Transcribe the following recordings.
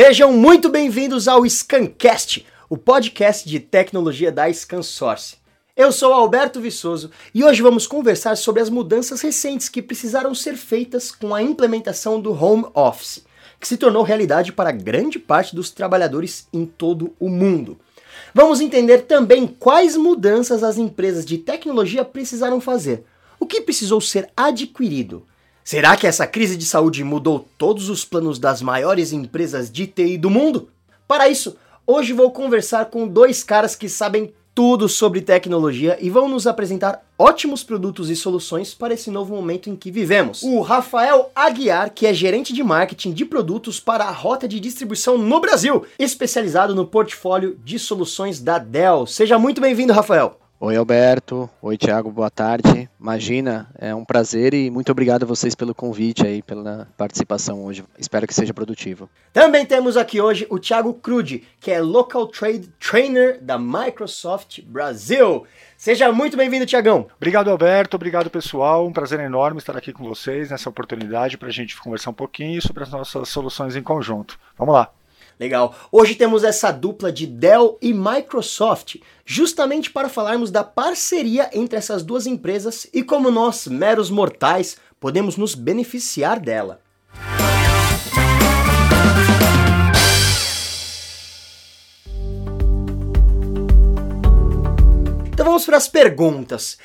Sejam muito bem-vindos ao Scancast, o podcast de tecnologia da ScanSource. Eu sou Alberto Viçoso e hoje vamos conversar sobre as mudanças recentes que precisaram ser feitas com a implementação do Home Office, que se tornou realidade para grande parte dos trabalhadores em todo o mundo. Vamos entender também quais mudanças as empresas de tecnologia precisaram fazer, o que precisou ser adquirido Será que essa crise de saúde mudou todos os planos das maiores empresas de TI do mundo? Para isso, hoje vou conversar com dois caras que sabem tudo sobre tecnologia e vão nos apresentar ótimos produtos e soluções para esse novo momento em que vivemos. O Rafael Aguiar, que é gerente de marketing de produtos para a rota de distribuição no Brasil, especializado no portfólio de soluções da Dell. Seja muito bem-vindo, Rafael. Oi Alberto, oi Thiago, boa tarde. Imagina, é um prazer e muito obrigado a vocês pelo convite aí, pela participação hoje. Espero que seja produtivo. Também temos aqui hoje o Thiago Crude, que é Local Trade Trainer da Microsoft Brasil. Seja muito bem-vindo, Tiagão. Obrigado, Alberto. Obrigado, pessoal. Um prazer enorme estar aqui com vocês nessa oportunidade para a gente conversar um pouquinho sobre as nossas soluções em conjunto. Vamos lá. Legal. Hoje temos essa dupla de Dell e Microsoft, justamente para falarmos da parceria entre essas duas empresas e como nós, meros mortais, podemos nos beneficiar dela. Então vamos para as perguntas.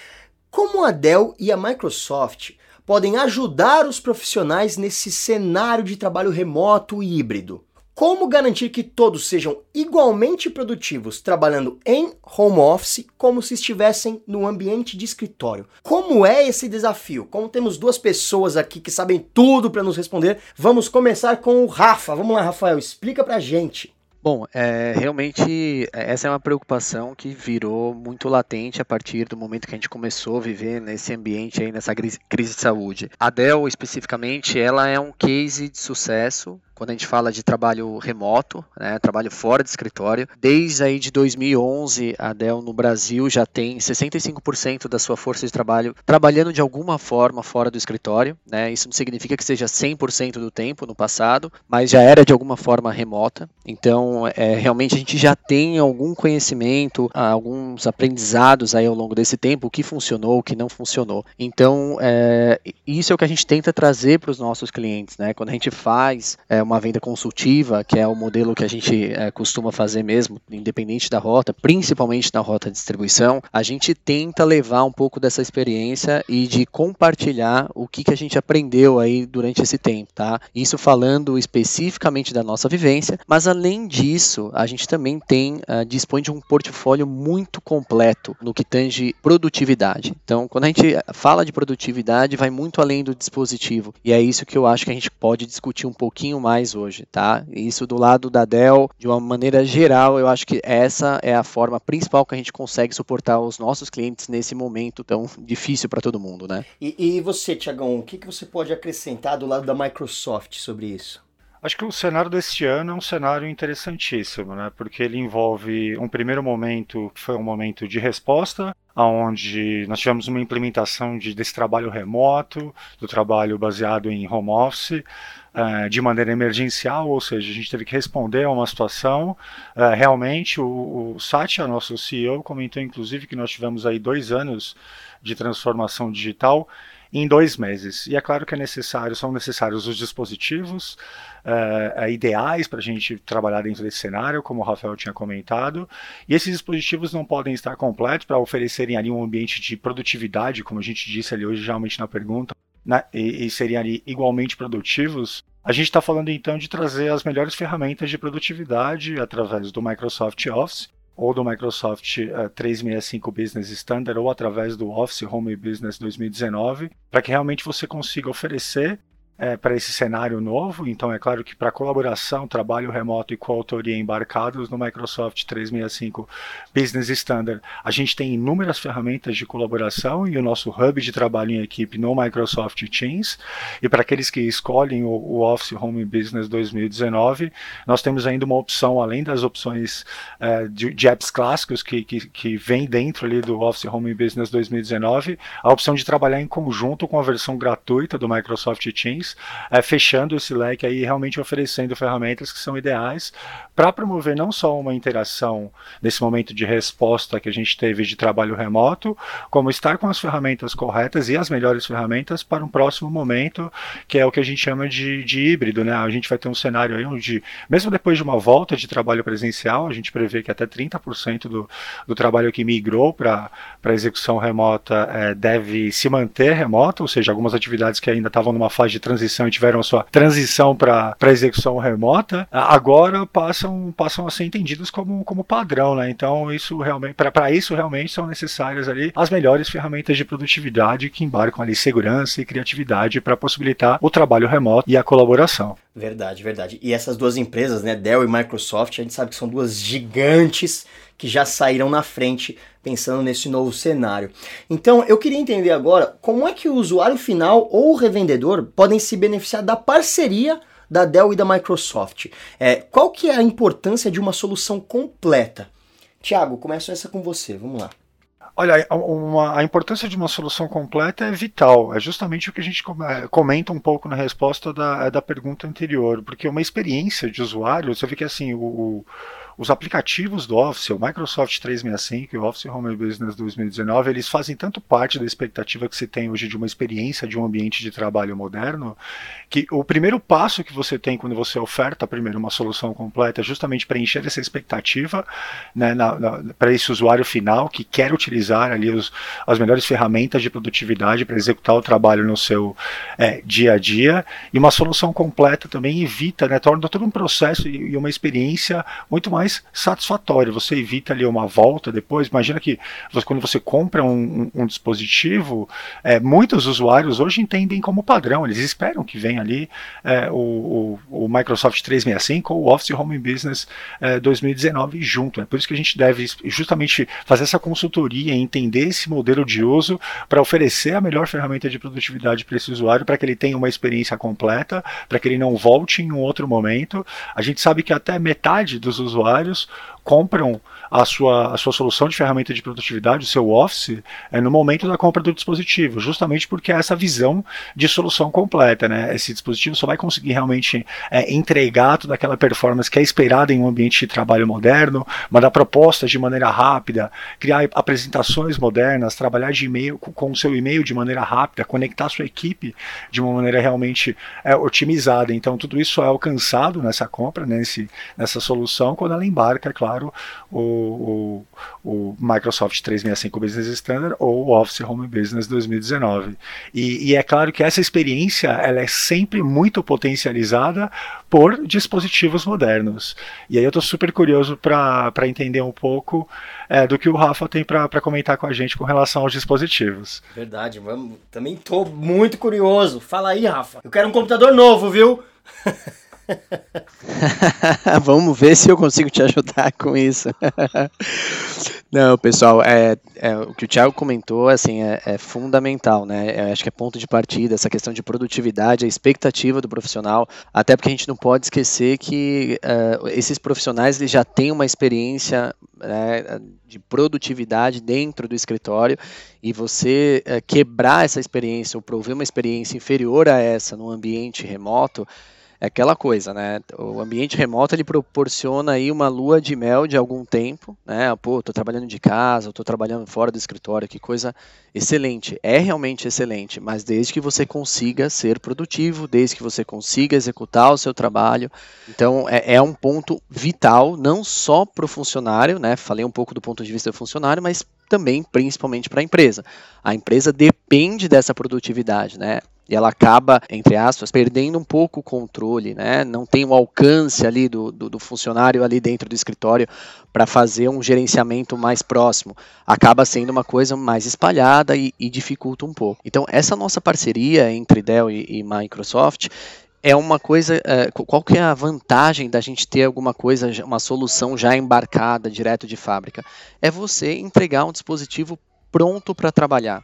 Como a Dell e a Microsoft podem ajudar os profissionais nesse cenário de trabalho remoto e híbrido? Como garantir que todos sejam igualmente produtivos trabalhando em home office como se estivessem no ambiente de escritório? Como é esse desafio? Como temos duas pessoas aqui que sabem tudo para nos responder, vamos começar com o Rafa. Vamos lá, Rafael, explica pra gente. Bom, é, realmente essa é uma preocupação que virou muito latente a partir do momento que a gente começou a viver nesse ambiente aí, nessa crise de saúde. A Dell, especificamente, ela é um case de sucesso quando a gente fala de trabalho remoto, né, trabalho fora de escritório. Desde aí de 2011, a Dell no Brasil já tem 65% da sua força de trabalho trabalhando de alguma forma fora do escritório. Né? Isso não significa que seja 100% do tempo no passado, mas já era de alguma forma remota. Então, é, realmente a gente já tem algum conhecimento, alguns aprendizados aí ao longo desse tempo, o que funcionou, o que não funcionou. Então, é, isso é o que a gente tenta trazer para os nossos clientes. Né? Quando a gente faz é, uma venda consultiva, que é o modelo que a gente é, costuma fazer mesmo, independente da rota, principalmente na rota de distribuição, a gente tenta levar um pouco dessa experiência e de compartilhar o que, que a gente aprendeu aí durante esse tempo, tá? Isso falando especificamente da nossa vivência, mas além disso, a gente também tem, uh, dispõe de um portfólio muito completo no que tange produtividade. Então, quando a gente fala de produtividade, vai muito além do dispositivo, e é isso que eu acho que a gente pode discutir um pouquinho mais mais hoje, tá? Isso do lado da Dell, de uma maneira geral, eu acho que essa é a forma principal que a gente consegue suportar os nossos clientes nesse momento tão difícil para todo mundo, né? E, e você, Tiagão, o que, que você pode acrescentar do lado da Microsoft sobre isso? Acho que o cenário desse ano é um cenário interessantíssimo, né? Porque ele envolve um primeiro momento que foi um momento de resposta, onde nós tivemos uma implementação de, desse trabalho remoto, do trabalho baseado em home office, uh, de maneira emergencial, ou seja, a gente teve que responder a uma situação. Uh, realmente, o, o Satya, nosso CEO, comentou inclusive que nós tivemos aí dois anos de transformação digital em dois meses. E é claro que é necessário, são necessários os dispositivos uh, ideais para a gente trabalhar dentro desse cenário, como o Rafael tinha comentado. E esses dispositivos não podem estar completos para oferecerem ali um ambiente de produtividade, como a gente disse ali hoje, geralmente na pergunta, né, e, e seriam ali igualmente produtivos, a gente está falando então de trazer as melhores ferramentas de produtividade através do Microsoft Office ou do Microsoft uh, 365 Business Standard ou através do Office Home Business 2019, para que realmente você consiga oferecer é, para esse cenário novo. Então, é claro que para colaboração, trabalho remoto e coautoria embarcados no Microsoft 365 Business Standard, a gente tem inúmeras ferramentas de colaboração e o nosso hub de trabalho em equipe no Microsoft Teams. E para aqueles que escolhem o, o, Office Home Business 2019, nós temos ainda uma opção, além das opções é, de, de, apps clássicos que, que, que vem dentro ali do Office Home Business 2019, a opção de trabalhar em conjunto com a versão gratuita do Microsoft Teams é, fechando esse leque aí, realmente oferecendo ferramentas que são ideais para promover não só uma interação nesse momento de resposta que a gente teve de trabalho remoto, como estar com as ferramentas corretas e as melhores ferramentas para um próximo momento, que é o que a gente chama de, de híbrido, né? A gente vai ter um cenário aí onde, mesmo depois de uma volta de trabalho presencial, a gente prevê que até 30% do, do trabalho que migrou para execução remota é, deve se manter remota, ou seja, algumas atividades que ainda estavam numa fase de transição e tiveram a sua transição para execução remota, agora passam, passam a ser entendidos como, como padrão, né? Então, isso realmente, para isso realmente são necessárias ali as melhores ferramentas de produtividade que embarcam ali segurança e criatividade para possibilitar o trabalho remoto e a colaboração. Verdade, verdade. E essas duas empresas, né, Dell e Microsoft, a gente sabe que são duas gigantes que já saíram na frente pensando nesse novo cenário. Então, eu queria entender agora como é que o usuário final ou o revendedor podem se beneficiar da parceria da Dell e da Microsoft. É, qual que é a importância de uma solução completa? Tiago, começo essa com você, vamos lá. Olha, uma, a importância de uma solução completa é vital. É justamente o que a gente é, comenta um pouco na resposta da, da pergunta anterior, porque uma experiência de usuário, você vê que assim, o, os aplicativos do Office, o Microsoft 365 e o Office Home Business 2019, eles fazem tanto parte da expectativa que se tem hoje de uma experiência de um ambiente de trabalho moderno, que o primeiro passo que você tem quando você oferta primeiro uma solução completa é justamente preencher essa expectativa né, para esse usuário final que quer utilizar ali os, as melhores ferramentas de produtividade para executar o trabalho no seu é, dia a dia. E uma solução completa também evita, né, torna todo um processo e, e uma experiência muito mais mais satisfatório. Você evita ali uma volta depois. Imagina que quando você compra um, um, um dispositivo, é, muitos usuários hoje entendem como padrão. Eles esperam que venha ali é, o, o, o, Microsoft 365 ou o Office Home Business é, 2019 junto. É por isso que a gente deve justamente fazer essa consultoria, entender esse modelo de uso para oferecer a melhor ferramenta de produtividade para esse usuário, para que ele tenha uma experiência completa, para que ele não volte em um outro momento. A gente sabe que até metade dos usuários usuários compram a sua, a sua solução de ferramenta de produtividade, o seu Office, é, no momento da compra do dispositivo, justamente porque é essa visão de solução completa. Né? Esse dispositivo só vai conseguir realmente é, entregar toda aquela performance que é esperada em um ambiente de trabalho moderno, mandar propostas de maneira rápida, criar apresentações modernas, trabalhar de e-mail com o seu e-mail de maneira rápida, conectar a sua equipe de uma maneira realmente é, otimizada. Então, tudo isso é alcançado nessa compra, nesse, nessa solução, quando ela embarca, é claro, o, o, o Microsoft 365 Business Standard ou o Office Home Business 2019. E, e, é claro que essa experiência ela é sempre muito potencializada por dispositivos modernos. E aí eu estou super curioso para entender um pouco é, do que o Rafa tem para comentar com a gente com relação aos dispositivos. Verdade, vamos, também estou muito curioso. Fala aí, Rafa. Eu quero um computador novo, viu? Vamos ver se eu consigo te ajudar com isso. Não, pessoal, é, é, o que o Thiago comentou assim, é, é fundamental, né? Acho que é ponto de partida, essa questão de produtividade, a expectativa do profissional, até porque a gente não pode esquecer que uh, esses profissionais eles já têm uma experiência né, de produtividade dentro do escritório e você uh, quebrar essa experiência ou prover uma experiência inferior a essa no ambiente remoto é aquela coisa, né? O ambiente remoto ele proporciona aí uma lua de mel de algum tempo, né? Pô, tô trabalhando de casa, tô trabalhando fora do escritório, que coisa excelente. É realmente excelente, mas desde que você consiga ser produtivo, desde que você consiga executar o seu trabalho. Então, é, é um ponto vital, não só para o funcionário, né? Falei um pouco do ponto de vista do funcionário, mas também principalmente para a empresa. A empresa depende dessa produtividade, né? E ela acaba, entre aspas, perdendo um pouco o controle, né? não tem o alcance ali do, do, do funcionário ali dentro do escritório para fazer um gerenciamento mais próximo. Acaba sendo uma coisa mais espalhada e, e dificulta um pouco. Então, essa nossa parceria entre Dell e, e Microsoft é uma coisa. É, qual que é a vantagem da gente ter alguma coisa, uma solução já embarcada direto de fábrica? É você entregar um dispositivo pronto para trabalhar.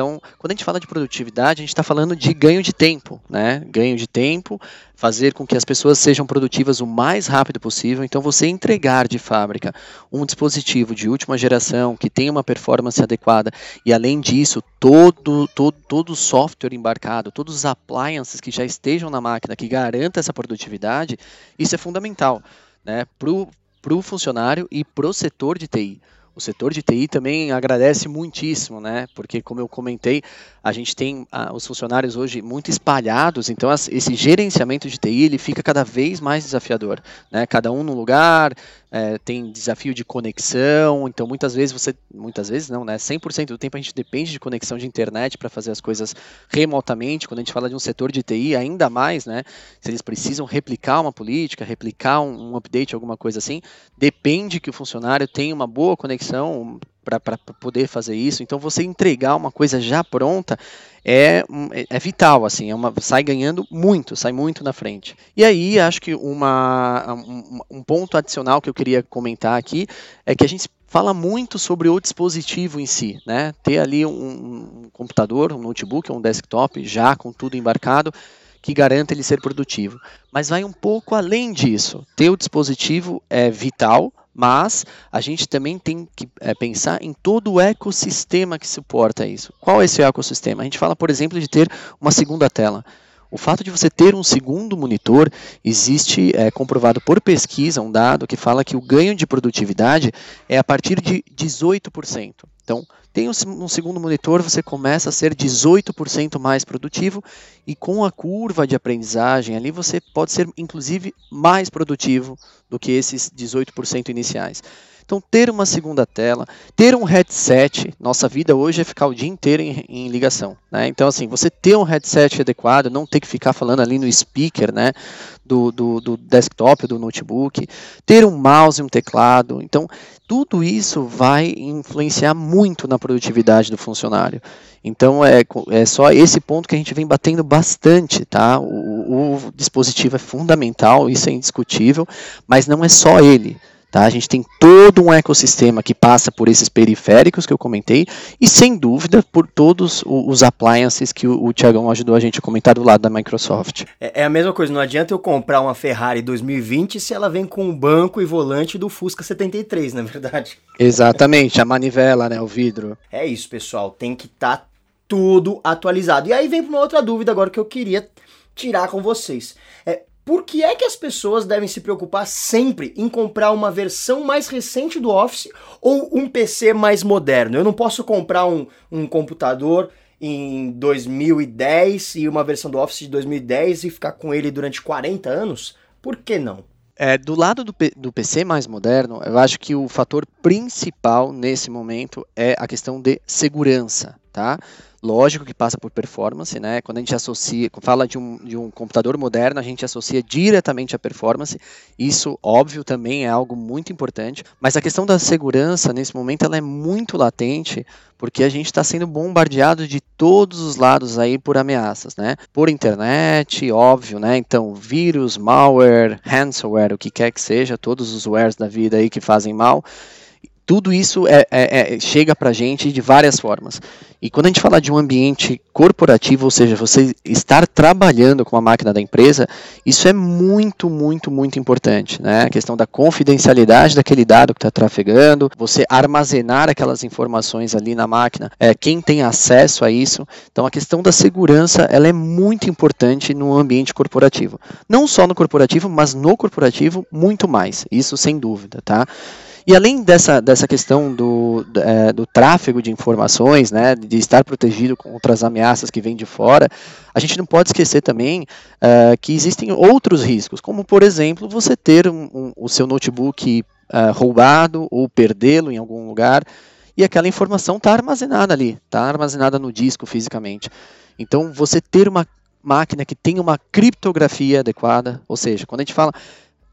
Então, quando a gente fala de produtividade, a gente está falando de ganho de tempo, né? Ganho de tempo, fazer com que as pessoas sejam produtivas o mais rápido possível. Então, você entregar de fábrica um dispositivo de última geração que tenha uma performance adequada e, além disso, todo, todo, todo o software embarcado, todos os appliances que já estejam na máquina que garanta essa produtividade, isso é fundamental né, para o funcionário e para o setor de TI. O setor de TI também agradece muitíssimo, né? Porque, como eu comentei, a gente tem ah, os funcionários hoje muito espalhados, então as, esse gerenciamento de TI ele fica cada vez mais desafiador, né? Cada um no lugar, é, tem desafio de conexão, então muitas vezes você, muitas vezes não, né? 100% do tempo a gente depende de conexão de internet para fazer as coisas remotamente. Quando a gente fala de um setor de TI, ainda mais, né? Se eles precisam replicar uma política, replicar um, um update, alguma coisa assim, depende que o funcionário tenha uma boa conexão para poder fazer isso. Então você entregar uma coisa já pronta é, é, é vital, assim, é uma, sai ganhando muito, sai muito na frente. E aí acho que uma, um, um ponto adicional que eu queria comentar aqui é que a gente fala muito sobre o dispositivo em si, né? Ter ali um, um computador, um notebook, um desktop já com tudo embarcado que garanta ele ser produtivo. Mas vai um pouco além disso. Ter o dispositivo é vital, mas a gente também tem que é, pensar em todo o ecossistema que suporta isso. Qual é esse ecossistema? A gente fala, por exemplo, de ter uma segunda tela. O fato de você ter um segundo monitor, existe é, comprovado por pesquisa um dado que fala que o ganho de produtividade é a partir de 18%. Então, tem um segundo monitor, você começa a ser 18% mais produtivo e com a curva de aprendizagem ali você pode ser inclusive mais produtivo do que esses 18% iniciais. Então, ter uma segunda tela, ter um headset, nossa vida hoje é ficar o dia inteiro em, em ligação. Né? Então, assim, você ter um headset adequado, não ter que ficar falando ali no speaker né, do, do, do desktop, do notebook, ter um mouse e um teclado. Então, tudo isso vai influenciar muito na produtividade do funcionário. Então é, é só esse ponto que a gente vem batendo bastante, tá? O, o dispositivo é fundamental, isso é indiscutível, mas não é só ele. Tá? A gente tem todo um ecossistema que passa por esses periféricos que eu comentei e, sem dúvida, por todos os appliances que o, o Tiagão ajudou a gente a comentar do lado da Microsoft. É, é, a mesma coisa, não adianta eu comprar uma Ferrari 2020 se ela vem com o banco e volante do Fusca 73, na é verdade. Exatamente, a manivela, né, o vidro. É isso, pessoal, tem que estar tá tudo atualizado. E aí vem para uma outra dúvida agora que eu queria tirar com vocês. É, por que é que as pessoas devem se preocupar sempre em comprar uma versão mais recente do Office ou um PC mais moderno? Eu não posso comprar um, um computador em 2010 e uma versão do Office de 2010 e ficar com ele durante 40 anos? Por que não? É, do lado do, do PC mais moderno, eu acho que o fator principal nesse momento é a questão de segurança, tá? Lógico que passa por performance, né? Quando a gente associa, fala de um, de um computador moderno, a gente associa diretamente a performance. Isso, óbvio, também é algo muito importante. Mas a questão da segurança, nesse momento, ela é muito latente, porque a gente está sendo bombardeado de todos os lados aí por ameaças, né? Por internet, óbvio, né? Então, vírus, malware, ransomware, o que quer que seja, todos os wares da vida aí que fazem mal tudo isso é, é, é, chega para a gente de várias formas. E quando a gente fala de um ambiente corporativo, ou seja, você estar trabalhando com a máquina da empresa, isso é muito, muito, muito importante. Né? A questão da confidencialidade daquele dado que está trafegando, você armazenar aquelas informações ali na máquina, é, quem tem acesso a isso. Então a questão da segurança ela é muito importante no ambiente corporativo. Não só no corporativo, mas no corporativo muito mais. Isso sem dúvida, tá? E além dessa, dessa questão do, é, do tráfego de informações, né, de estar protegido contra as ameaças que vêm de fora, a gente não pode esquecer também uh, que existem outros riscos, como por exemplo você ter um, um, o seu notebook uh, roubado ou perdê-lo em algum lugar e aquela informação está armazenada ali, está armazenada no disco fisicamente. Então você ter uma máquina que tem uma criptografia adequada, ou seja, quando a gente fala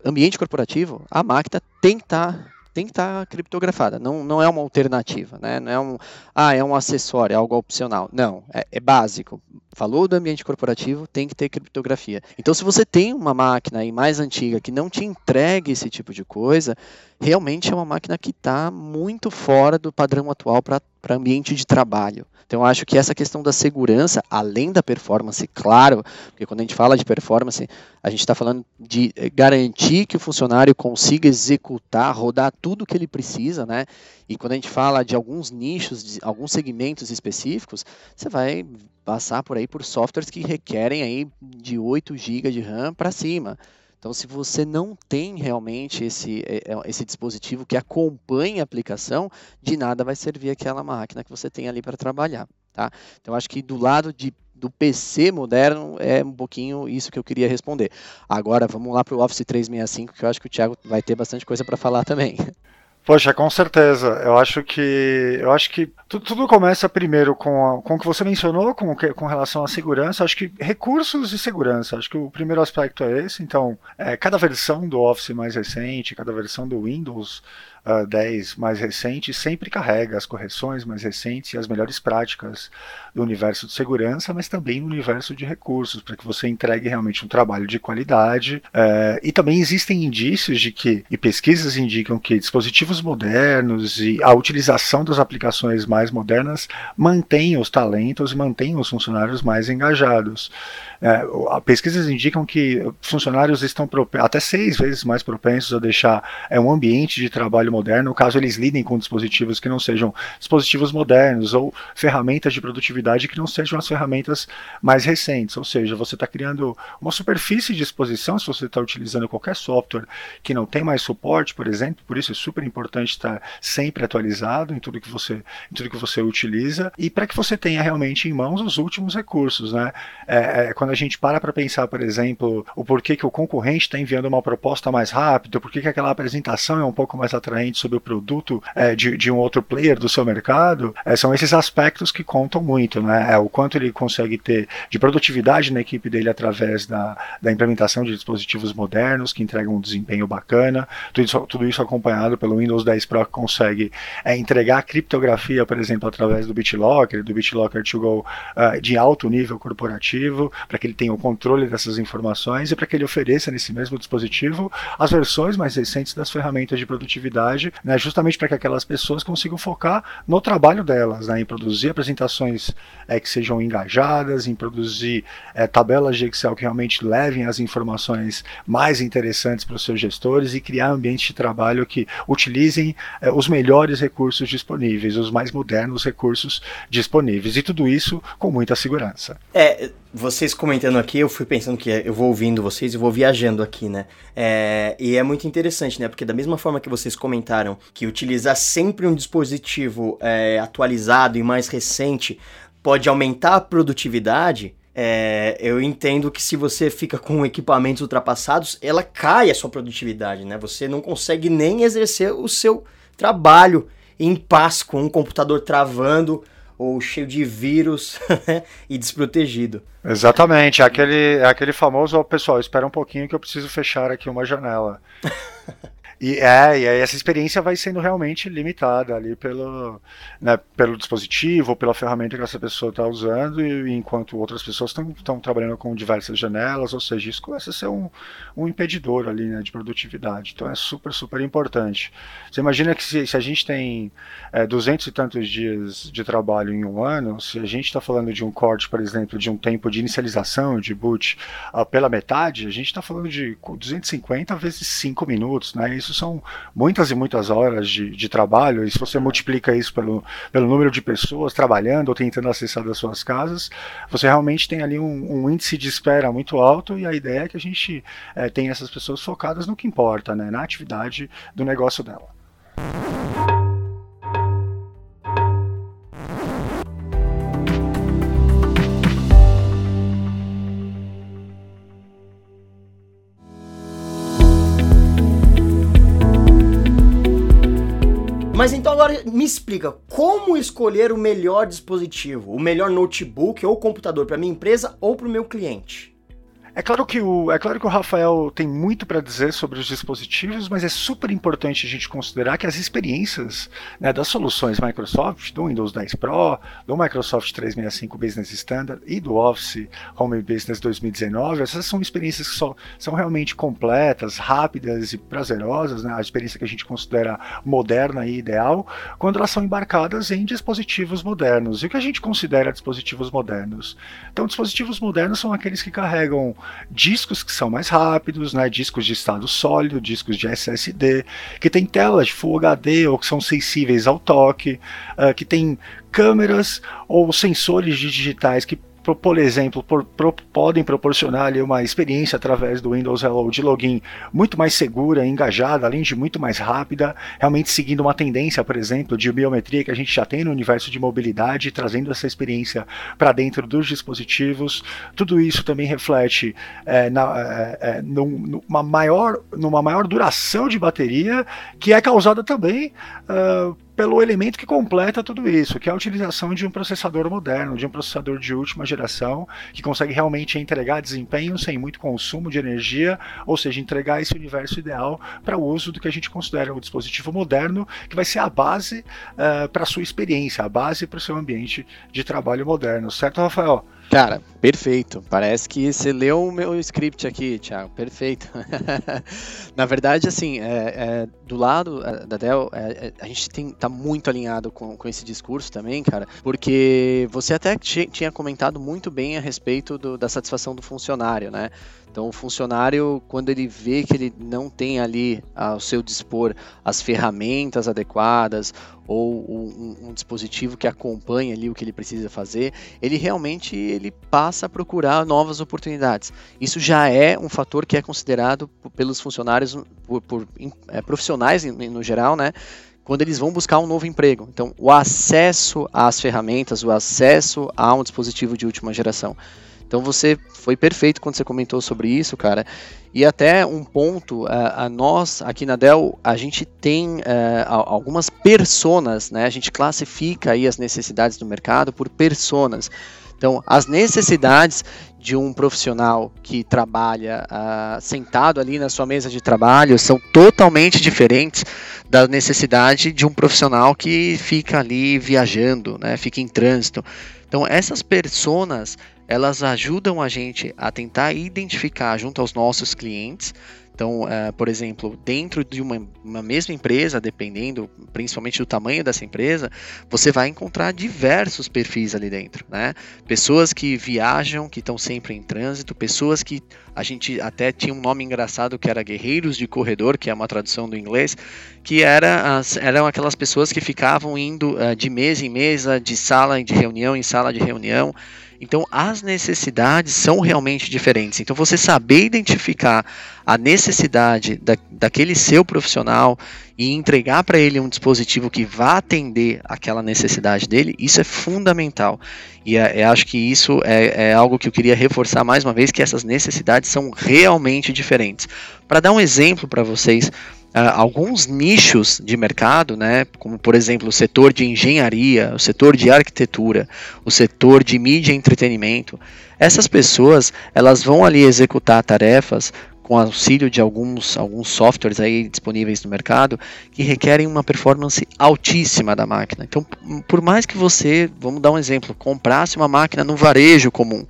ambiente corporativo, a máquina tem que estar tá tem que estar tá criptografada, não, não é uma alternativa, né? não é um, ah, é um acessório, é algo opcional. Não, é, é básico, falou do ambiente corporativo, tem que ter criptografia. Então, se você tem uma máquina aí mais antiga que não te entregue esse tipo de coisa, realmente é uma máquina que está muito fora do padrão atual para ambiente de trabalho. Então, acho que essa questão da segurança, além da performance, claro, porque quando a gente fala de performance, a gente está falando de eh, garantir que o funcionário consiga executar, rodar tudo o que ele precisa, né? E quando a gente fala de alguns nichos, de alguns segmentos específicos, você vai passar por aí por softwares que requerem aí de 8 GB de RAM para cima. Então, se você não tem realmente esse, é, é, esse dispositivo que acompanha a aplicação, de nada vai servir aquela máquina que você tem ali para trabalhar. Tá? Então, acho que do lado de, do PC moderno é um pouquinho isso que eu queria responder. Agora, vamos lá para o Office 365, que eu acho que o Thiago vai ter bastante coisa para falar também. Poxa, com certeza. Eu acho que eu acho que tudo, tudo começa primeiro com, a, com o que você mencionou, com, com relação à segurança. Acho que recursos e segurança. Acho que o primeiro aspecto é esse. Então, é, cada versão do Office mais recente, cada versão do Windows uh, 10 mais recente sempre carrega as correções mais recentes e as melhores práticas do universo de segurança, mas também no universo de recursos, para que você entregue realmente um trabalho de qualidade. Uh, e também existem indícios de que, e pesquisas indicam que dispositivos modernos e a utilização das aplicações mais modernas mantêm os talentos e mantêm os funcionários mais engajados. Uh, pesquisas indicam que funcionários estão até seis vezes mais propensos a deixar é, um ambiente de trabalho moderno, caso eles lidem com dispositivos que não sejam dispositivos modernos ou ferramentas de produtividade que não sejam as ferramentas mais recentes. Ou seja, você está criando uma superfície de exposição se você está utilizando qualquer software que não tem mais suporte, por exemplo. Por isso é super importante estar sempre atualizado em tudo que você, em tudo que você utiliza e para que você tenha realmente em mãos os últimos recursos, né? É, é, quando a gente para para pensar, por exemplo, o porquê que o concorrente está enviando uma proposta mais rápido, por que aquela apresentação é um pouco mais atraente sobre o produto é, de, de, um outro player do seu mercado, é, são esses aspectos que contam muito, né? É o quanto ele consegue ter de produtividade na equipe dele através da, da implementação de dispositivos modernos que entregam um desempenho bacana, tudo isso, tudo isso acompanhado pelo Windows 10 Pro que consegue é, entregar criptografia, por exemplo, através do BitLocker, do BitLocker to Go uh, de alto nível corporativo, para que ele tenha o controle dessas informações e para que ele ofereça nesse mesmo dispositivo as versões mais recentes das ferramentas de produtividade né, justamente para que aquelas pessoas consigam focar no trabalho delas, né, em produzir apresentações é, que sejam engajadas, em produzir é, tabelas de Excel que realmente levem as informações mais interessantes para os seus gestores e criar ambientes de trabalho que utilizem é, os melhores recursos disponíveis, os mais modernos recursos disponíveis, e tudo isso com muita segurança. É, vocês comentando aqui, eu fui pensando que eu vou ouvindo vocês e vou viajando aqui, né? É, e é muito interessante, né? Porque da mesma forma que vocês comentaram que utilizar sempre um dispositivo é, atualizado e mais recente pode aumentar a produtividade, é, eu entendo que se você fica com equipamentos ultrapassados, ela cai a sua produtividade, né? Você não consegue nem exercer o seu trabalho em paz com um computador travando ou cheio de vírus né, e desprotegido. Exatamente, é aquele, é aquele famoso, oh, pessoal, espera um pouquinho que eu preciso fechar aqui uma janela. E, é, e aí essa experiência vai sendo realmente limitada ali pelo, né, pelo dispositivo, pela ferramenta que essa pessoa está usando, e, enquanto outras pessoas estão trabalhando com diversas janelas, ou seja, isso começa a ser um, um impedidor ali né, de produtividade. Então é super, super importante. Você imagina que se, se a gente tem é, 200 e tantos dias de trabalho em um ano, se a gente está falando de um corte, por exemplo, de um tempo de inicialização de boot uh, pela metade, a gente está falando de 250 vezes 5 minutos, né? Isso isso são muitas e muitas horas de, de trabalho, e se você multiplica isso pelo, pelo número de pessoas trabalhando ou tentando acessar das suas casas, você realmente tem ali um, um índice de espera muito alto, e a ideia é que a gente é, tenha essas pessoas focadas no que importa, né, na atividade do negócio dela. Mas então agora me explica como escolher o melhor dispositivo, o melhor notebook ou computador para minha empresa ou para o meu cliente. É claro que o, é claro que o Rafael tem muito para dizer sobre os dispositivos, mas é super importante a gente considerar que as experiências né, das soluções Microsoft, do Windows 10 Pro, do Microsoft 365 Business Standard e do Office Home Business 2019, essas são experiências que só, são realmente completas, rápidas e prazerosas, né, a experiência que a gente considera moderna e ideal, quando elas são embarcadas em dispositivos modernos. E o que a gente considera dispositivos modernos? Então, dispositivos modernos são aqueles que carregam discos que são mais rápidos, né, discos de estado sólido, discos de SSD, que tem telas de Full HD ou que são sensíveis ao toque, uh, que tem câmeras ou sensores digitais que por exemplo, por, podem proporcionar ali uma experiência através do Windows Hello de login muito mais segura, engajada, além de muito mais rápida, realmente seguindo uma tendência, por exemplo, de biometria que a gente já tem no universo de mobilidade, trazendo essa experiência para dentro dos dispositivos. Tudo isso também reflete é, na, é, é, numa, maior, numa maior duração de bateria, que é causada também uh, pelo elemento que completa tudo isso, que é a utilização de um processador moderno, de um processador de última geração, que consegue realmente entregar desempenho sem muito consumo de energia, ou seja, entregar esse universo ideal para o uso do que a gente considera um dispositivo moderno, que vai ser a base uh, para a sua experiência, a base para o seu ambiente de trabalho moderno, certo, Rafael? Cara, perfeito. Parece que você leu o meu script aqui, Thiago. Perfeito. Na verdade, assim, é, é, do lado é, da Dell, é, é, a gente tem, tá muito alinhado com, com esse discurso também, cara, porque você até tinha comentado muito bem a respeito do, da satisfação do funcionário, né? Então, o funcionário, quando ele vê que ele não tem ali ao seu dispor as ferramentas adequadas ou um, um, dispositivo que acompanha ali o que ele precisa fazer, ele realmente ele passa a procurar novas oportunidades. Isso já é um fator que é considerado pelos funcionários, por, por é, profissionais no geral, né? quando eles vão buscar um novo emprego. Então, o acesso às ferramentas, o acesso a um dispositivo de última geração. Então você foi perfeito quando você comentou sobre isso, cara. E até um ponto, a, a nós aqui na Dell, a gente tem uh, algumas personas, né? A gente classifica aí as necessidades do mercado por personas. Então, as necessidades de um profissional que trabalha uh, sentado ali na sua mesa de trabalho são totalmente diferentes da necessidade de um profissional que fica ali viajando, né, fica em trânsito. Então, essas personas elas ajudam a gente a tentar identificar junto aos nossos clientes. Então, uh, por exemplo, dentro de uma, uma, mesma empresa, dependendo principalmente do tamanho dessa empresa, você vai encontrar diversos perfis ali dentro, né? Pessoas que viajam, que estão sempre em trânsito, pessoas que a gente até tinha um nome engraçado que era guerreiros de corredor, que é uma tradução do inglês, que era as, eram aquelas pessoas que ficavam indo uh, de mesa em mesa, de sala de reunião em sala de reunião então, as necessidades são realmente diferentes. Então, você saber identificar a necessidade da, daquele seu profissional e entregar para ele um dispositivo que vá atender aquela necessidade dele, isso é fundamental. E é, é, acho que isso é, é algo que eu queria reforçar mais uma vez, que essas necessidades são realmente diferentes. Para dar um exemplo para vocês, Uh, alguns nichos de mercado, né, como por exemplo o setor de engenharia, o setor de arquitetura, o setor de mídia e entretenimento, essas pessoas elas vão ali executar tarefas com auxílio de alguns, alguns softwares aí disponíveis no mercado que requerem uma performance altíssima da máquina. Então, por mais que você, vamos dar um exemplo, comprasse uma máquina no varejo comum,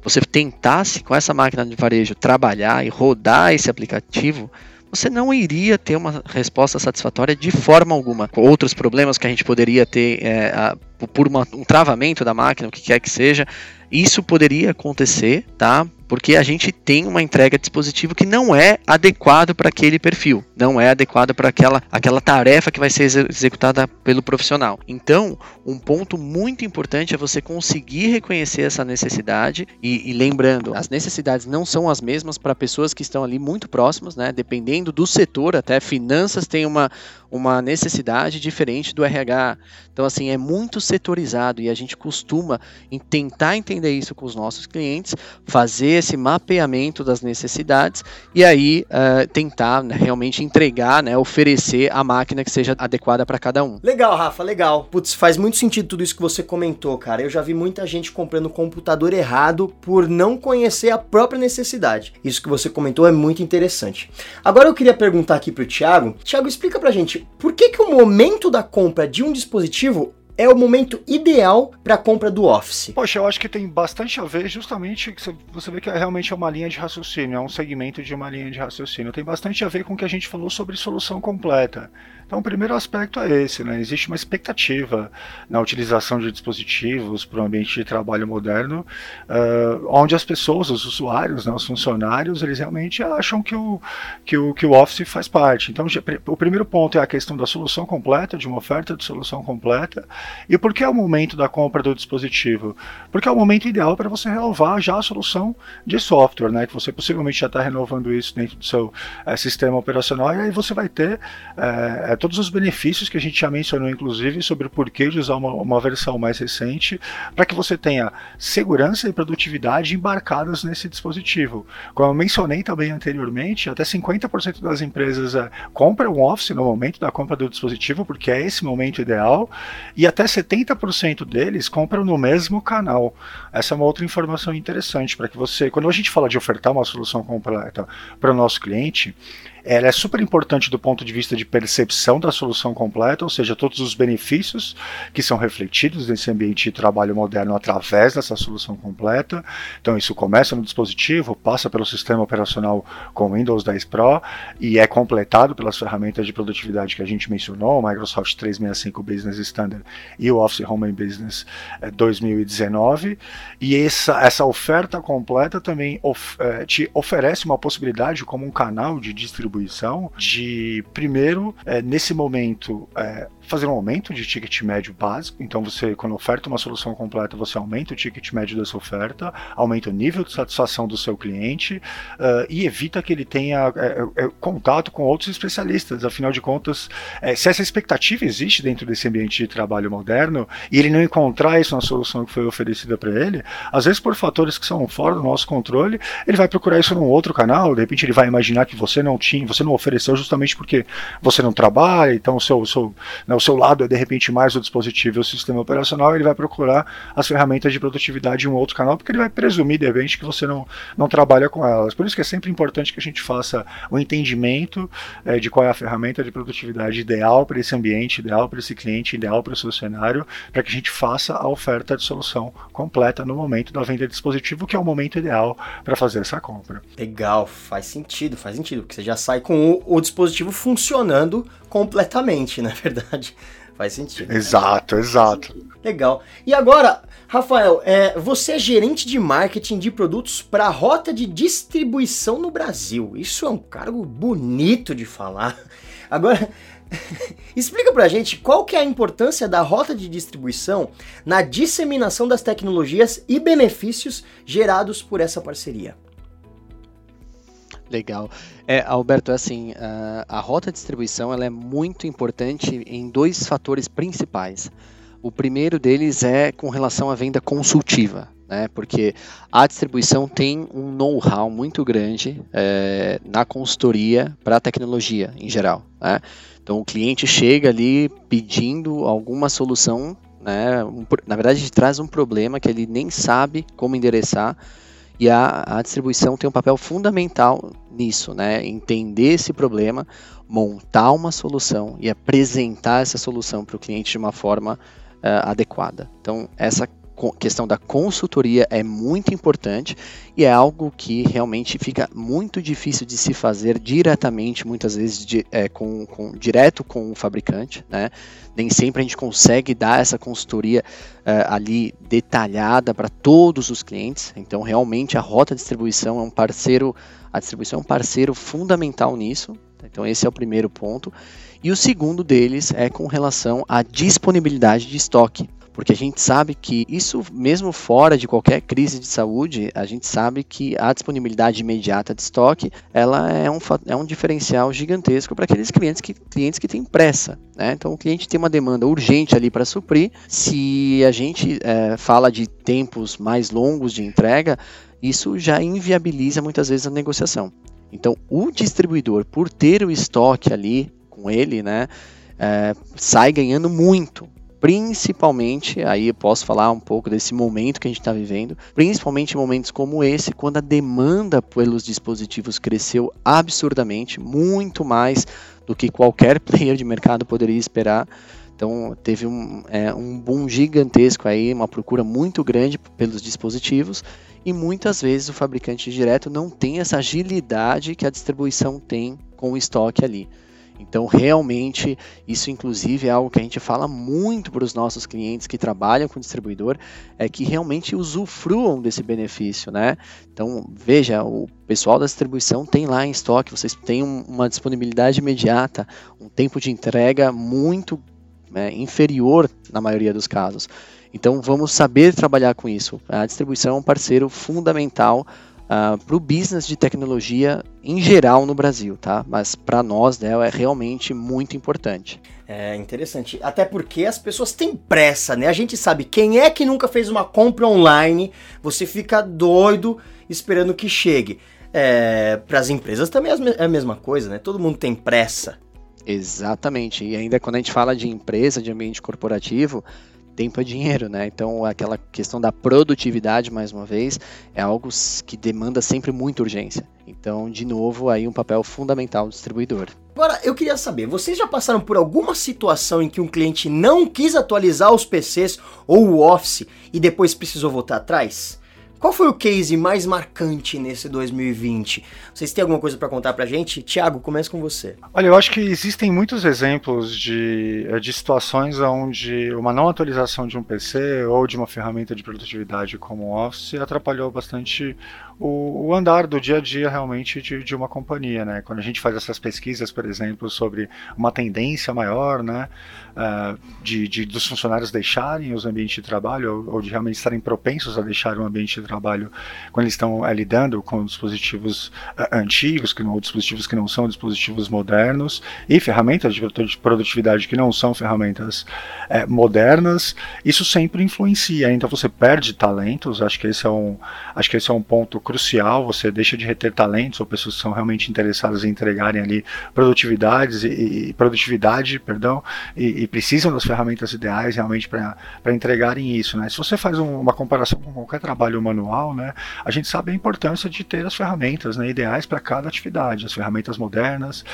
você tentasse com essa máquina de varejo trabalhar e rodar esse aplicativo, você não iria ter uma resposta satisfatória de forma alguma. Outros problemas que a gente poderia ter é, a, por uma, um travamento da máquina, o que quer que seja, isso poderia acontecer, tá? Porque a gente tem uma entrega de dispositivo que não é adequado para aquele perfil, não é adequado para aquela, aquela tarefa que vai ser executada pelo profissional. Então, um ponto muito importante é você conseguir reconhecer essa necessidade e, e lembrando, as necessidades não são as mesmas para pessoas que estão ali muito próximas, né? Dependendo do setor, até finanças tem uma, uma necessidade diferente do RH. Então, assim, é muito setorizado e a gente costuma tentar entender isso com os nossos clientes, fazer esse mapeamento das necessidades e aí uh, tentar né, realmente entregar, né, oferecer a máquina que seja adequada para cada um. Legal, Rafa, legal. Putz, faz muito sentido tudo isso que você comentou, cara. Eu já vi muita gente comprando computador errado por não conhecer a própria necessidade. Isso que você comentou é muito interessante. Agora eu queria perguntar aqui pro Thiago. Thiago, explica pra gente, por que que o momento da compra de um dispositivo é o momento ideal para a compra do Office? Poxa, eu acho que tem bastante a ver justamente que você vê que é realmente uma linha de raciocínio, é um segmento de uma linha de raciocínio. Tem bastante a ver com o que a gente falou sobre solução completa. Então, o primeiro aspecto é esse, né? Existe uma expectativa na utilização de dispositivos para o ambiente de trabalho moderno, uh, onde as pessoas, os usuários, né, os funcionários, eles realmente acham que o, que, o, que o Office faz parte. Então, o primeiro ponto é a questão da solução completa, de uma oferta de solução completa. E por que é o momento da compra do dispositivo? Porque é o momento ideal para você renovar já a solução de software, né? Que você possivelmente já está renovando isso dentro do seu é, sistema operacional, e aí você vai ter é, todos os benefícios que a gente já mencionou, inclusive, sobre o porquê de usar uma, uma versão mais recente, para que você tenha segurança e produtividade embarcadas nesse dispositivo. Como eu mencionei também anteriormente, até 50% das empresas é, compram o Office no momento da compra do dispositivo, porque é esse momento ideal, e até 70% deles compram no mesmo canal. Essa é uma outra informação interessante para que você, quando a gente fala de ofertar uma solução completa para o nosso cliente, ela é super importante do ponto de vista de percepção da solução completa, ou seja, todos os benefícios que são refletidos nesse ambiente de trabalho moderno através dessa solução completa. Então, isso começa no dispositivo, passa pelo sistema operacional com Windows 10 Pro e é completado pelas ferramentas de produtividade que a gente mencionou, o Microsoft 365 Business Standard e o Office Home Business 2019. Eh, e essa, essa oferta completa também of, eh, te oferece uma possibilidade como um canal de distribuição distribuição de, primeiro, é, nesse momento, é, fazer um aumento de ticket médio básico. Então, você, quando oferta uma solução completa, você aumenta o ticket médio dessa oferta, aumenta o nível de satisfação do seu cliente uh, e evita que ele tenha é, é, contato com outros especialistas. Afinal de contas, é, se essa expectativa existe dentro desse ambiente de trabalho moderno e ele não encontrar isso na solução que foi oferecida para ele, às vezes por fatores que são fora do nosso controle, ele vai procurar isso num outro canal. De repente, ele vai imaginar que você não tinha, você não ofereceu justamente porque você não trabalha, então o seu, seu, né, seu lado é de repente mais o dispositivo e o sistema operacional, ele vai procurar as ferramentas de produtividade em um outro canal, porque ele vai presumir de repente que você não, não trabalha com elas. Por isso que é sempre importante que a gente faça o um entendimento é, de qual é a ferramenta de produtividade ideal para esse ambiente, ideal para esse cliente, ideal para o seu cenário, para que a gente faça a oferta de solução completa no momento da venda de dispositivo, que é o momento ideal para fazer essa compra. Legal, faz sentido, faz sentido, porque você já sai com o, o dispositivo funcionando completamente, na verdade. Faz sentido. Exato, exato. Legal. E agora, Rafael, é, você é gerente de marketing de produtos para a rota de distribuição no Brasil. Isso é um cargo bonito de falar. Agora, explica pra gente qual que é a importância da rota de distribuição na disseminação das tecnologias e benefícios gerados por essa parceria. Legal. É, Alberto, assim, a, a rota de distribuição ela é muito importante em dois fatores principais. O primeiro deles é com relação à venda consultiva, né? Porque a distribuição tem um know-how muito grande é, na consultoria para a tecnologia em geral. Né? Então o cliente chega ali pedindo alguma solução, né? Na verdade traz um problema que ele nem sabe como endereçar e a, a distribuição tem um papel fundamental nisso, né? Entender esse problema, montar uma solução e apresentar essa solução para o cliente de uma forma uh, adequada. Então, essa questão da consultoria é muito importante e é algo que realmente fica muito difícil de se fazer diretamente, muitas vezes de, é, com, com, direto com o fabricante, né? Nem sempre a gente consegue dar essa consultoria uh, ali detalhada para todos os clientes. Então, realmente a rota distribuição é um parceiro, a distribuição é um parceiro fundamental nisso. Então, esse é o primeiro ponto. E o segundo deles é com relação à disponibilidade de estoque. Porque a gente sabe que isso, mesmo fora de qualquer crise de saúde, a gente sabe que a disponibilidade imediata de estoque, ela é um, é um diferencial gigantesco para aqueles clientes que, clientes que têm pressa. Né? Então, o cliente tem uma demanda urgente ali para suprir. Se a gente é, fala de tempos mais longos de entrega, isso já inviabiliza muitas vezes a negociação. Então, o distribuidor, por ter o estoque ali com ele, né, é, sai ganhando muito. Principalmente, aí eu posso falar um pouco desse momento que a gente está vivendo, principalmente em momentos como esse, quando a demanda pelos dispositivos cresceu absurdamente, muito mais do que qualquer player de mercado poderia esperar. Então teve um, é, um boom gigantesco aí, uma procura muito grande pelos dispositivos e muitas vezes o fabricante direto não tem essa agilidade que a distribuição tem com o estoque ali. Então, realmente, isso inclusive é algo que a gente fala muito para os nossos clientes que trabalham com distribuidor, é que realmente usufruam desse benefício, né? Então, veja, o pessoal da distribuição tem lá em estoque, vocês têm uma disponibilidade imediata, um tempo de entrega muito né, inferior na maioria dos casos. Então, vamos saber trabalhar com isso. A distribuição é um parceiro fundamental uh, ah, para o business de tecnologia em geral no Brasil, tá? Mas para nós, né, é realmente muito importante. É interessante, até porque as pessoas têm pressa, né? A gente sabe quem é que nunca fez uma compra online, você fica doido esperando que chegue. É, para as empresas também é a mesma coisa, né? Todo mundo tem pressa. Exatamente. E ainda quando a gente fala de empresa, de ambiente corporativo, tempo é dinheiro, né? Então aquela questão da produtividade, mais uma vez, é algo que demanda sempre muita urgência. Então, de novo, aí um papel fundamental do distribuidor. Agora, eu queria saber, vocês já passaram por alguma situação em que um cliente não quis atualizar os PCs ou o Office e depois precisou voltar atrás? Qual foi o case mais marcante nesse 2020? Vocês têm alguma coisa para contar pra gente? Tiago, começa com você. Olha, eu acho que existem muitos exemplos de, eh, de situações onde uma não atualização de um PC ou de uma ferramenta de produtividade como o Office atrapalhou bastante o, o andar do dia a dia realmente de, de, uma companhia, né? Quando a gente faz essas pesquisas, por exemplo, sobre uma tendência maior, né, uh, de, de, dos funcionários deixarem os ambientes de trabalho ou, ou, de realmente estarem propensos a deixar um ambiente de trabalho quando eles estão uh, lidando com dispositivos uh, antigos, que não, ou dispositivos que não são dispositivos modernos e ferramentas de produtividade que não são ferramentas eh, modernas, isso sempre influencia. Então você perde talentos. Acho que esse é um, acho que esse é um ponto crucial, você deixa de reter talentos ou pessoas que são realmente interessadas em entregarem ali produtividades e, e produtividade, perdão, e, e, precisam das ferramentas ideais realmente para entregarem isso, né? Se você faz um, uma comparação com qualquer trabalho manual, né, a gente sabe a importância de ter as ferramentas né, ideais para cada atividade, as ferramentas modernas,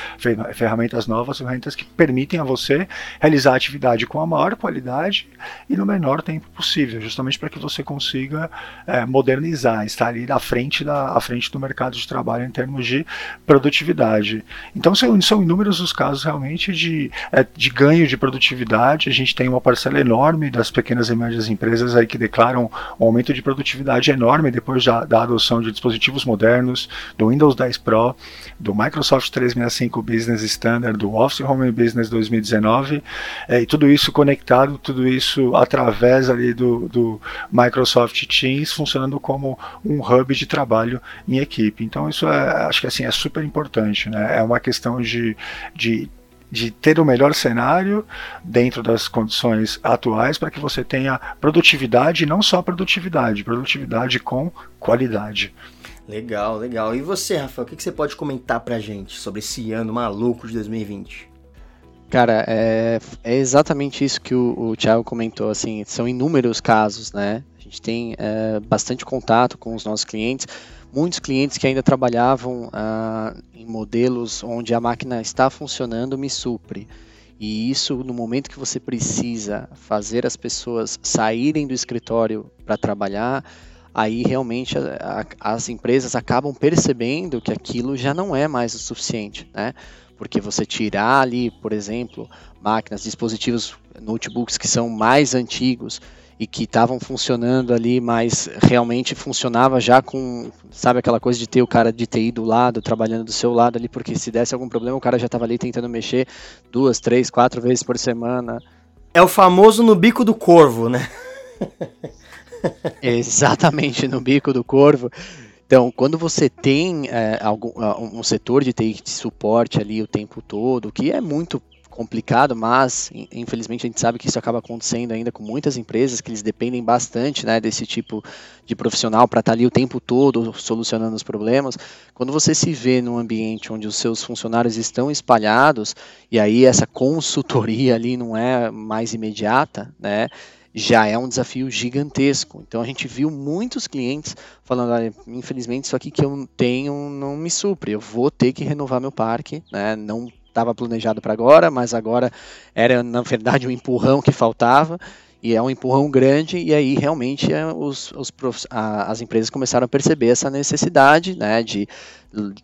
ferramentas novas, ferramentas que permitem a você realizar a atividade com a maior qualidade e no menor tempo possível, justamente para que você consiga é, modernizar, estar ali à frente frente, da, à frente do mercado de trabalho em termos de produtividade. Então são, são inúmeros os casos realmente de, é, de ganho de produtividade. A gente tem uma parcela enorme das pequenas e médias empresas aí que declaram um aumento de produtividade enorme depois da, da adoção de dispositivos modernos, do Windows 10 Pro, do Microsoft 365 Business Standard, do Office Home Business 2019, é, e tudo isso conectado, tudo isso através ali do, do Microsoft Teams, funcionando como um hub de trabalho em equipe. Então isso é, acho que assim é super importante, né? É uma questão de, de de ter o melhor cenário dentro das condições atuais para que você tenha produtividade, não só produtividade, produtividade com qualidade. Legal, legal. E você, Rafael, o que você pode comentar para gente sobre esse ano maluco de 2020? Cara, é, é exatamente isso que o, o Thiago comentou, assim, são inúmeros casos, né? A gente tem é, bastante contato com os nossos clientes, muitos clientes que ainda trabalhavam ah, em modelos onde a máquina está funcionando me supre. E isso, no momento que você precisa fazer as pessoas saírem do escritório para trabalhar, aí realmente a, a, as empresas acabam percebendo que aquilo já não é mais o suficiente, né? Porque você tirar ali, por exemplo, máquinas, dispositivos, notebooks que são mais antigos e que estavam funcionando ali, mas realmente funcionava já com, sabe, aquela coisa de ter o cara de TI do lado, trabalhando do seu lado ali, porque se desse algum problema, o cara já estava ali tentando mexer duas, três, quatro vezes por semana. É o famoso no bico do corvo, né? Exatamente, no bico do corvo. Então, quando você tem é, algum, um setor de TI de suporte ali o tempo todo, que é muito complicado, mas infelizmente a gente sabe que isso acaba acontecendo ainda com muitas empresas que eles dependem bastante né, desse tipo de profissional para estar tá ali o tempo todo solucionando os problemas. Quando você se vê num ambiente onde os seus funcionários estão espalhados e aí essa consultoria ali não é mais imediata, né? Já é um desafio gigantesco. Então a gente viu muitos clientes falando, olha, infelizmente isso aqui que eu tenho não me supre, eu vou ter que renovar meu parque, né? Não estava planejado para agora, mas agora era na verdade um empurrão que faltava e é um empurrão grande e aí realmente é, os, os a, as empresas começaram a perceber essa necessidade né, de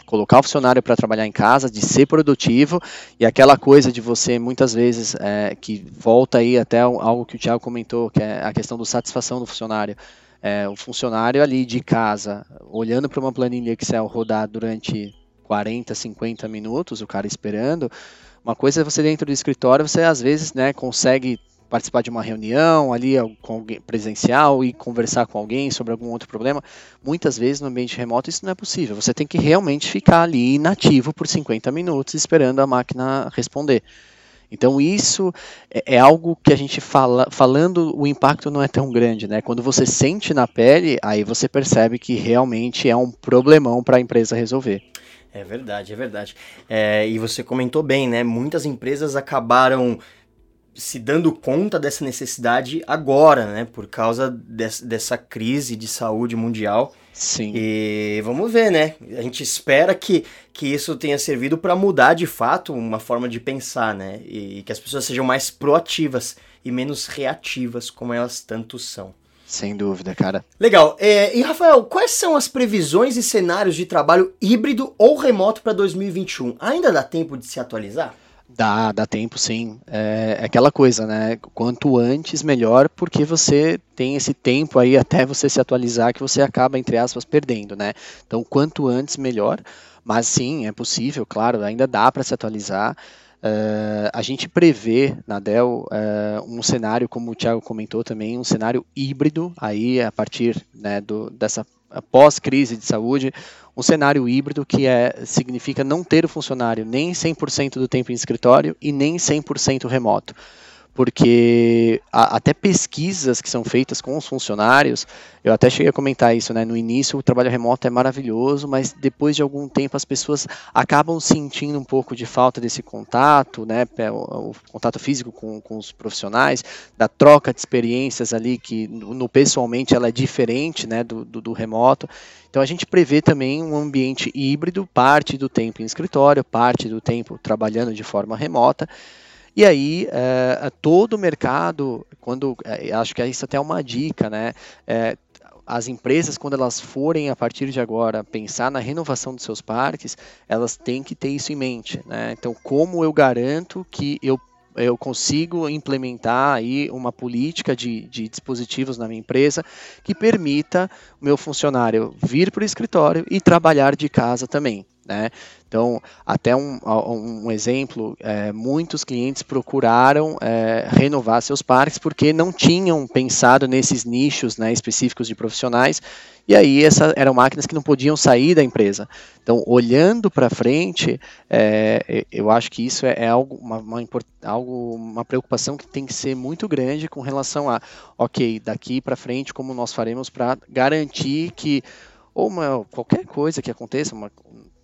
colocar o funcionário para trabalhar em casa, de ser produtivo e aquela coisa de você muitas vezes é, que volta aí até algo que o Thiago comentou, que é a questão da satisfação do funcionário. É, o funcionário ali de casa, olhando para uma planilha Excel rodar durante 40, 50 minutos, o cara esperando. Uma coisa é você dentro do escritório, você às vezes né, consegue participar de uma reunião ali com alguém presencial e conversar com alguém sobre algum outro problema. Muitas vezes no ambiente remoto isso não é possível. Você tem que realmente ficar ali inativo por 50 minutos esperando a máquina responder. Então isso é, é, algo que a gente fala, falando o impacto não é tão grande, né? Quando você sente na pele, aí você percebe que realmente é um problemão para a empresa resolver. É verdade, é verdade. É, e você comentou bem, né? Muitas empresas acabaram se dando conta dessa necessidade agora, né? Por causa des, dessa crise de saúde mundial. Sim. E vamos ver, né? A gente espera que, que isso tenha servido para mudar de fato uma forma de pensar, né? E que as pessoas sejam mais proativas e menos reativas, como elas tanto são. Sem dúvida, cara. Legal. É, e Rafael, quais são as previsões e cenários de trabalho híbrido ou remoto para 2021? Ainda dá tempo de se atualizar? Dá, dá tempo sim. É, é aquela coisa, né? Quanto antes, melhor, porque você tem esse tempo aí até você se atualizar que você acaba, entre aspas, perdendo, né? Então, quanto antes, melhor. Mas sim, é possível, claro, ainda dá para se atualizar. Uh, a gente prevê na Dell uh, um cenário, como o Thiago comentou também, um cenário híbrido, aí a partir né, do, dessa pós-crise de saúde, um cenário híbrido que é, significa não ter o funcionário nem 100% do tempo em escritório e nem 100% remoto porque a, até pesquisas que são feitas com os funcionários, eu até cheguei a comentar isso, né? No início o trabalho remoto é maravilhoso, mas depois de algum tempo as pessoas acabam sentindo um pouco de falta desse contato, né? O, o contato físico com, com os profissionais, da troca de experiências ali, que no, pessoalmente ela é diferente, né? Do, do, do remoto. Então a gente prevê também um ambiente híbrido, parte do tempo em escritório, parte do tempo trabalhando de forma remota. E aí, é, todo o mercado, quando é, acho que isso até é uma dica, né? É, as empresas, quando elas forem a partir de agora pensar na renovação dos seus parques, elas têm que ter isso em mente. Né? Então, como eu garanto que eu eu consigo implementar aí uma política de, de dispositivos na minha empresa que permita o meu funcionário vir para o escritório e trabalhar de casa também. Né? Então, até um, um exemplo, é, muitos clientes procuraram é, renovar seus parques porque não tinham pensado nesses nichos né, específicos de profissionais, e aí essa, eram máquinas que não podiam sair da empresa. Então, olhando para frente, é, eu acho que isso é, é algo uma, uma, algo, uma preocupação que tem que ser muito grande com relação a, ok, daqui para frente, como nós faremos para garantir que ou uma, qualquer coisa que aconteça, uma,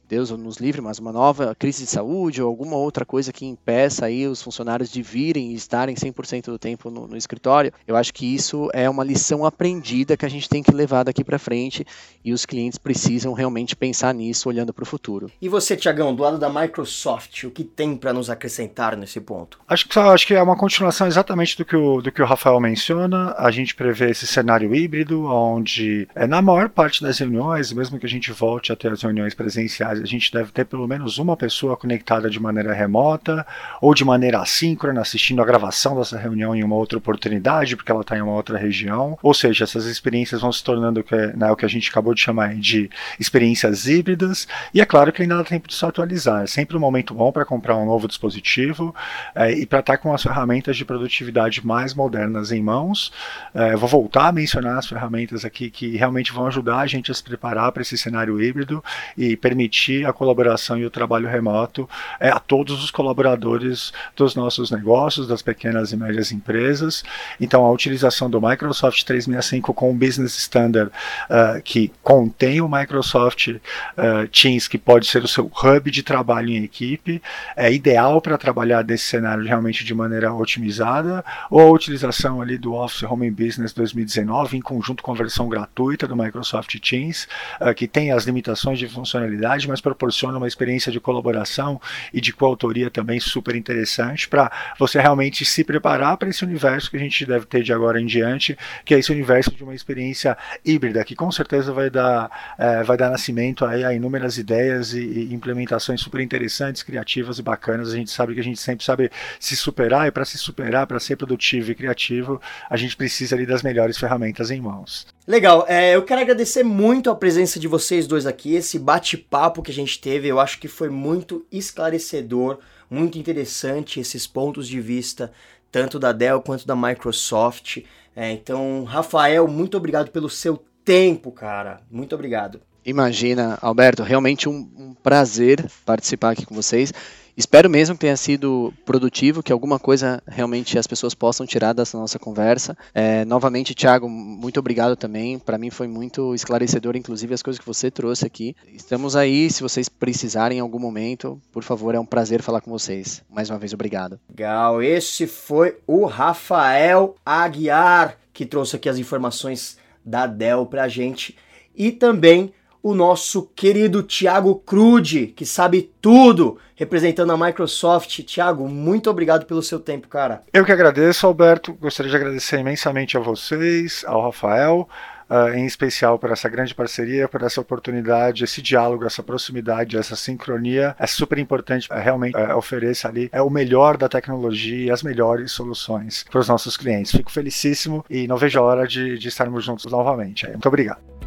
Deus nos livre, mas uma nova crise de saúde ou alguma outra coisa que impeça aí os funcionários de virem e estarem 100% do tempo no, no, escritório, eu acho que isso é uma lição aprendida que a gente tem que levar daqui para frente e os clientes precisam realmente pensar nisso olhando para o futuro. E você, Tiagão, do lado da Microsoft, o que tem para nos acrescentar nesse ponto? Acho que, acho que é uma continuação exatamente do que, o, do que o Rafael menciona. A gente prevê esse cenário híbrido, onde é, na maior parte das reuniões, mesmo que a gente volte a ter as reuniões presenciais a gente deve ter pelo menos uma pessoa conectada de maneira remota ou de maneira assíncrona, assistindo a gravação dessa reunião em uma outra oportunidade, porque ela está em uma outra região. Ou seja, essas experiências vão se tornando né, o que a gente acabou de chamar de experiências híbridas. E é claro que ainda dá tempo de se atualizar. É sempre um momento bom para comprar um novo dispositivo é, e para estar tá com as ferramentas de produtividade mais modernas em mãos. É, vou voltar a mencionar as ferramentas aqui que realmente vão ajudar a gente a se preparar para esse cenário híbrido e permitir a colaboração e o trabalho remoto é, a todos os colaboradores dos nossos negócios, das pequenas e médias empresas. Então, a utilização do Microsoft 365 com o Business Standard, uh, que contém o Microsoft uh, Teams, que pode ser o seu hub de trabalho em equipe, é ideal para trabalhar desse cenário realmente de maneira otimizada, ou a utilização ali do Office Home Business 2019 em conjunto com a versão gratuita do Microsoft Teams, uh, que tem as limitações de funcionalidade, mas proporciona uma experiência de colaboração e de coautoria também super interessante para você realmente se preparar para esse universo que a gente deve ter de agora em diante, que é esse universo de uma experiência híbrida, que com certeza vai dar, é, vai dar nascimento aí a inúmeras ideias e, e, implementações super interessantes, criativas e bacanas. A gente sabe que a gente sempre sabe se superar, e para se superar, para ser produtivo e criativo, a gente precisa ali das melhores ferramentas em mãos. Legal, é, eu quero agradecer muito a presença de vocês dois aqui, esse bate-papo que a gente teve, eu acho que foi muito esclarecedor, muito interessante esses pontos de vista, tanto da Dell quanto da Microsoft. É, então, Rafael, muito obrigado pelo seu tempo, cara. Muito obrigado. Imagina, Alberto, realmente um, um prazer participar aqui com vocês. Espero mesmo que tenha sido produtivo, que alguma coisa realmente as pessoas possam tirar dessa nossa conversa. É, novamente, Thiago, muito obrigado também. Para mim foi muito esclarecedor, inclusive as coisas que você trouxe aqui. Estamos aí, se vocês precisarem em algum momento, por favor, é um prazer falar com vocês. Mais uma vez, obrigado. Legal, esse foi o Rafael Aguiar que trouxe aqui as informações da Dell pra gente. E também o nosso querido Thiago Crude, que sabe tudo, representando a Microsoft. Thiago, muito obrigado pelo seu tempo, cara. Eu que agradeço, Alberto. Gostaria de agradecer imensamente a vocês, ao Rafael, uh, em especial por essa grande parceria, por essa oportunidade, esse diálogo, essa proximidade, essa sincronia. É super importante, uh, realmente uh, ofereça ali é o melhor da tecnologia e as melhores soluções para os nossos clientes. Fico felicíssimo e não vejo a hora de, de estarmos juntos novamente. Muito obrigado.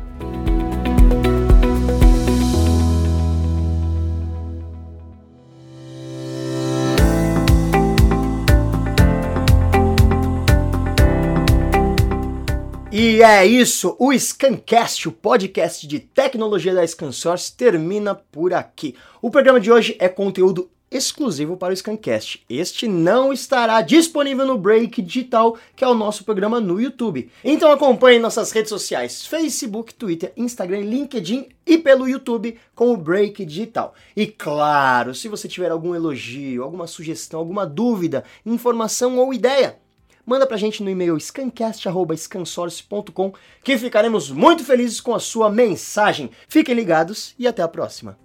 E é isso, o Scancast, o podcast de tecnologia da Scansource, termina por aqui. O programa de hoje é conteúdo exclusivo para o Scancast. Este não estará disponível no Break Digital, que é o nosso programa no YouTube. Então acompanhe nossas redes sociais: Facebook, Twitter, Instagram, LinkedIn e pelo YouTube com o Break Digital. E claro, se você tiver algum elogio, alguma sugestão, alguma dúvida, informação ou ideia, manda pra gente no e-mail scancast.scansource.com que ficaremos muito felizes com a sua mensagem. Fiquem ligados e até a próxima.